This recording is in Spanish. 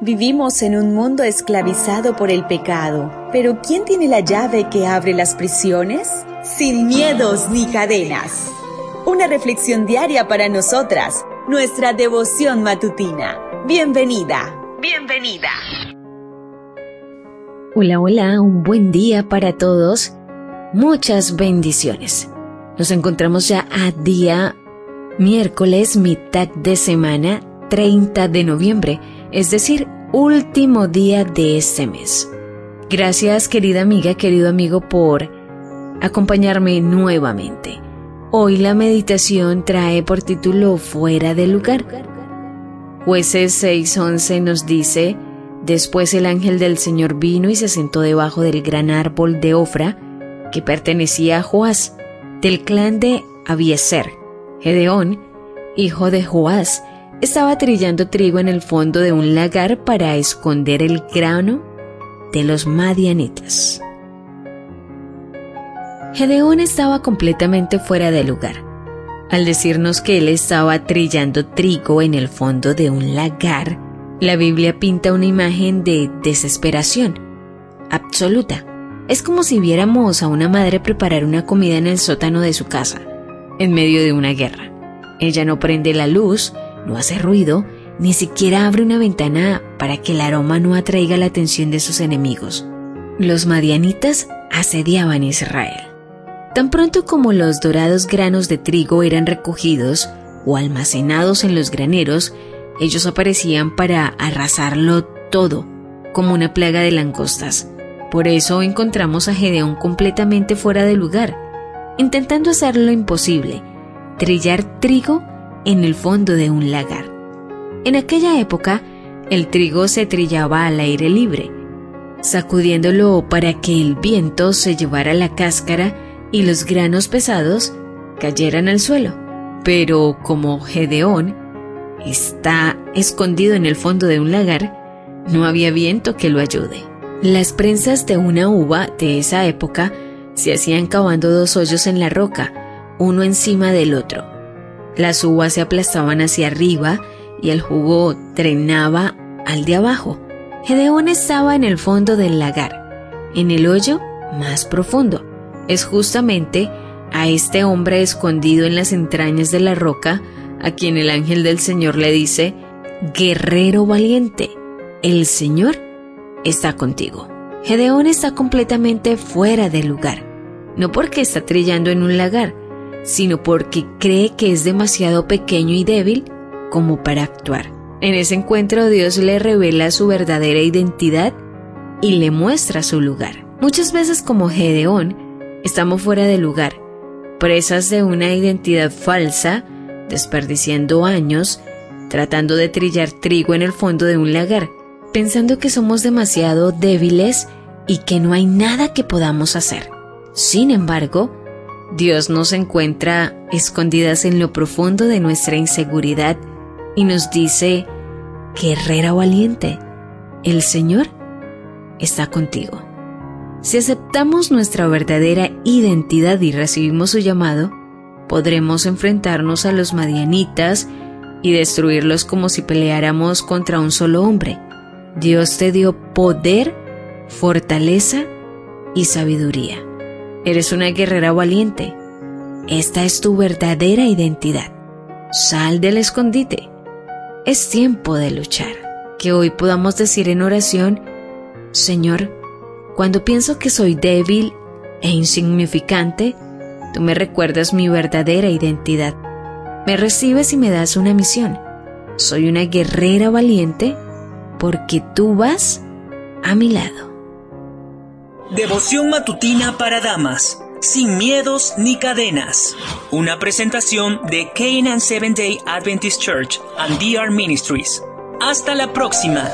Vivimos en un mundo esclavizado por el pecado, pero ¿quién tiene la llave que abre las prisiones? Sin miedos ni cadenas. Una reflexión diaria para nosotras, nuestra devoción matutina. Bienvenida, bienvenida. Hola, hola, un buen día para todos. Muchas bendiciones. Nos encontramos ya a día miércoles, mitad de semana, 30 de noviembre es decir, último día de este mes. Gracias querida amiga, querido amigo, por acompañarme nuevamente. Hoy la meditación trae por título Fuera del lugar. Jueces 6:11 nos dice, Después el ángel del Señor vino y se sentó debajo del gran árbol de Ofra, que pertenecía a Joás, del clan de Abieser. Gedeón, hijo de Joás, estaba trillando trigo en el fondo de un lagar para esconder el grano de los madianitas. Gedeón estaba completamente fuera de lugar. Al decirnos que él estaba trillando trigo en el fondo de un lagar, la Biblia pinta una imagen de desesperación absoluta. Es como si viéramos a una madre preparar una comida en el sótano de su casa, en medio de una guerra. Ella no prende la luz, no hace ruido, ni siquiera abre una ventana para que el aroma no atraiga la atención de sus enemigos. Los madianitas asediaban Israel. Tan pronto como los dorados granos de trigo eran recogidos o almacenados en los graneros, ellos aparecían para arrasarlo todo, como una plaga de langostas. Por eso encontramos a Gedeón completamente fuera de lugar, intentando hacer lo imposible, trillar trigo en el fondo de un lagar. En aquella época, el trigo se trillaba al aire libre, sacudiéndolo para que el viento se llevara la cáscara y los granos pesados cayeran al suelo. Pero como Gedeón está escondido en el fondo de un lagar, no había viento que lo ayude. Las prensas de una uva de esa época se hacían cavando dos hoyos en la roca, uno encima del otro las uvas se aplastaban hacia arriba y el jugo drenaba al de abajo. Gedeón estaba en el fondo del lagar, en el hoyo más profundo. Es justamente a este hombre escondido en las entrañas de la roca a quien el ángel del Señor le dice, Guerrero valiente, el Señor está contigo. Gedeón está completamente fuera del lugar, no porque está trillando en un lagar, sino porque cree que es demasiado pequeño y débil como para actuar. En ese encuentro Dios le revela su verdadera identidad y le muestra su lugar. Muchas veces como Gedeón, estamos fuera de lugar, presas de una identidad falsa, desperdiciando años, tratando de trillar trigo en el fondo de un lagar, pensando que somos demasiado débiles y que no hay nada que podamos hacer. Sin embargo, Dios nos encuentra escondidas en lo profundo de nuestra inseguridad y nos dice, guerrera valiente, el Señor está contigo. Si aceptamos nuestra verdadera identidad y recibimos su llamado, podremos enfrentarnos a los madianitas y destruirlos como si peleáramos contra un solo hombre. Dios te dio poder, fortaleza y sabiduría. Eres una guerrera valiente. Esta es tu verdadera identidad. Sal del escondite. Es tiempo de luchar. Que hoy podamos decir en oración, Señor, cuando pienso que soy débil e insignificante, tú me recuerdas mi verdadera identidad. Me recibes y me das una misión. Soy una guerrera valiente porque tú vas a mi lado. Devoción matutina para damas, sin miedos ni cadenas. Una presentación de Canaan Seventh Day Adventist Church and DR Ministries. Hasta la próxima.